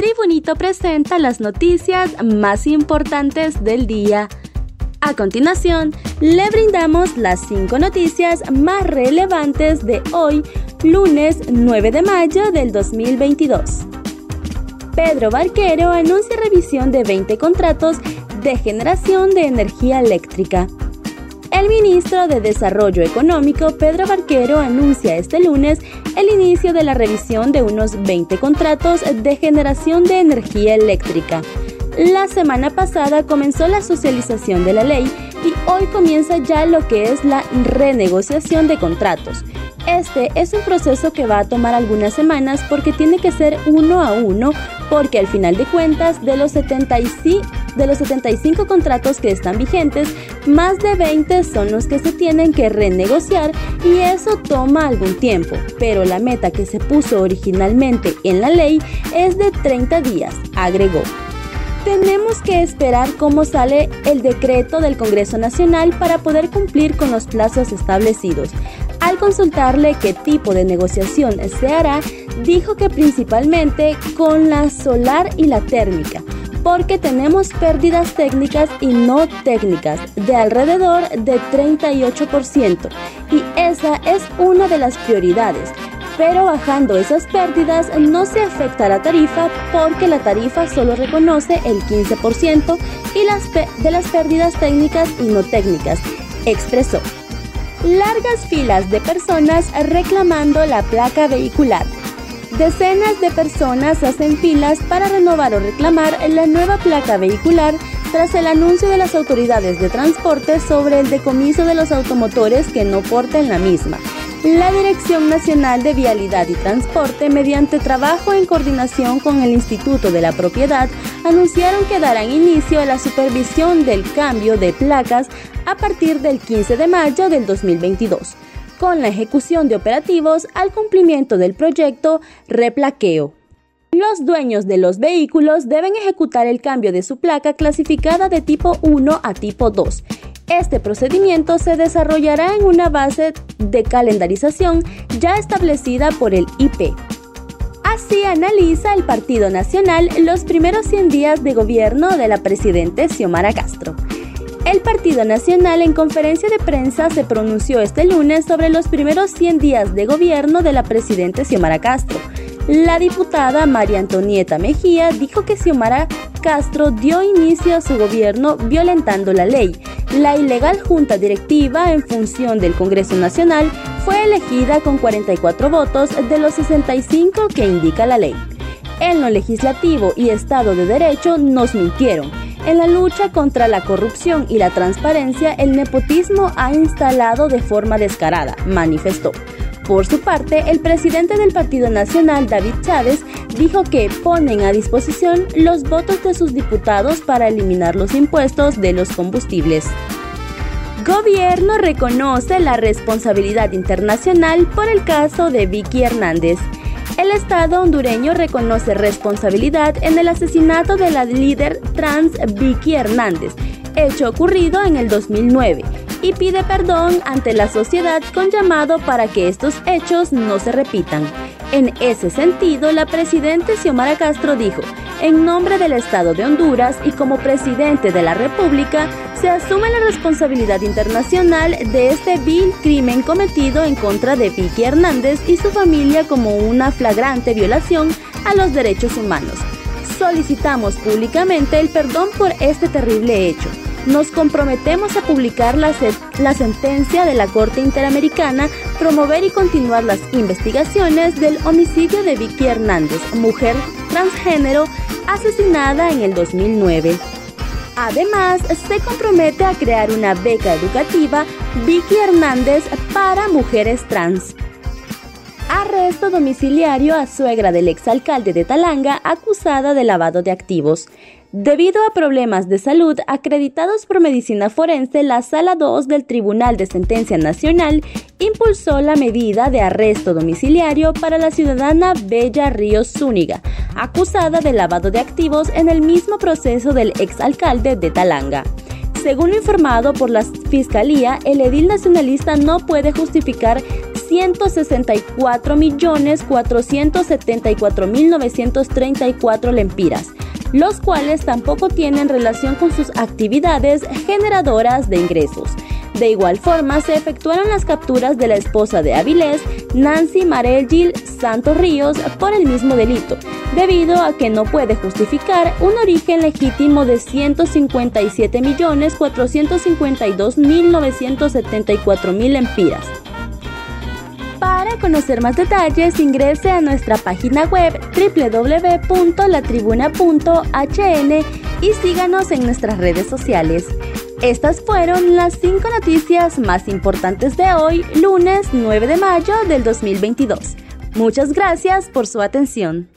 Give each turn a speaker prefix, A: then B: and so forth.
A: Tribunito presenta las noticias más importantes del día. A continuación, le brindamos las cinco noticias más relevantes de hoy, lunes 9 de mayo del 2022. Pedro Barquero anuncia revisión de 20 contratos de generación de energía eléctrica. El ministro de Desarrollo Económico, Pedro Barquero, anuncia este lunes el inicio de la revisión de unos 20 contratos de generación de energía eléctrica. La semana pasada comenzó la socialización de la ley y hoy comienza ya lo que es la renegociación de contratos. Este es un proceso que va a tomar algunas semanas porque tiene que ser uno a uno porque al final de cuentas de los 75 de los 75 contratos que están vigentes, más de 20 son los que se tienen que renegociar y eso toma algún tiempo, pero la meta que se puso originalmente en la ley es de 30 días, agregó. Tenemos que esperar cómo sale el decreto del Congreso Nacional para poder cumplir con los plazos establecidos. Al consultarle qué tipo de negociación se hará, dijo que principalmente con la solar y la térmica, porque tenemos pérdidas técnicas y no técnicas de alrededor de 38% y esa es una de las prioridades. Pero bajando esas pérdidas no se afecta la tarifa porque la tarifa solo reconoce el 15% y las de las pérdidas técnicas y no técnicas, expresó. Largas filas de personas reclamando la placa vehicular. Decenas de personas hacen filas para renovar o reclamar la nueva placa vehicular tras el anuncio de las autoridades de transporte sobre el decomiso de los automotores que no porten la misma. La Dirección Nacional de Vialidad y Transporte, mediante trabajo en coordinación con el Instituto de la Propiedad, anunciaron que darán inicio a la supervisión del cambio de placas a partir del 15 de mayo del 2022 con la ejecución de operativos al cumplimiento del proyecto Replaqueo. Los dueños de los vehículos deben ejecutar el cambio de su placa clasificada de tipo 1 a tipo 2. Este procedimiento se desarrollará en una base de calendarización ya establecida por el IP. Así analiza el Partido Nacional los primeros 100 días de gobierno de la presidente Xiomara Castro. El Partido Nacional en conferencia de prensa se pronunció este lunes sobre los primeros 100 días de gobierno de la presidenta Xiomara Castro. La diputada María Antonieta Mejía dijo que Xiomara Castro dio inicio a su gobierno violentando la ley. La ilegal junta directiva en función del Congreso Nacional fue elegida con 44 votos de los 65 que indica la ley. En lo legislativo y Estado de Derecho nos mintieron en la lucha contra la corrupción y la transparencia, el nepotismo ha instalado de forma descarada, manifestó. Por su parte, el presidente del Partido Nacional, David Chávez, dijo que ponen a disposición los votos de sus diputados para eliminar los impuestos de los combustibles. Gobierno reconoce la responsabilidad internacional por el caso de Vicky Hernández. El Estado hondureño reconoce responsabilidad en el asesinato de la líder trans Vicky Hernández, hecho ocurrido en el 2009, y pide perdón ante la sociedad con llamado para que estos hechos no se repitan. En ese sentido, la presidenta Xiomara Castro dijo, en nombre del Estado de Honduras y como presidente de la República, se asume la responsabilidad internacional de este vil crimen cometido en contra de Vicky Hernández y su familia como una flagrante violación a los derechos humanos. Solicitamos públicamente el perdón por este terrible hecho. Nos comprometemos a publicar la, sentencia de la Corte Interamericana, promover y continuar las investigaciones del homicidio de Vicky Hernández, mujer transgénero asesinada en el 2009. Además, se compromete a crear una beca educativa Vicky Hernández para mujeres trans. Arresto domiciliario a suegra del exalcalde de Talanga acusada de lavado de activos. Debido a problemas de salud acreditados por medicina forense, la Sala 2 del Tribunal de Sentencia Nacional impulsó la medida de arresto domiciliario para la ciudadana Bella Ríos Zúñiga, acusada de lavado de activos en el mismo proceso del exalcalde de Talanga. Según lo informado por la Fiscalía, el edil nacionalista no puede justificar 164.474.934 lempiras, los cuales tampoco tienen relación con sus actividades generadoras de ingresos. De igual forma, se efectuaron las capturas de la esposa de Avilés, Nancy Marel Gil Santos Ríos, por el mismo delito, debido a que no puede justificar un origen legítimo de 157.452.974.000 empiras. Para conocer más detalles, ingrese a nuestra página web www.latribuna.hn y síganos en nuestras redes sociales. Estas fueron las 5 noticias más importantes de hoy, lunes 9 de mayo del 2022. Muchas gracias por su atención.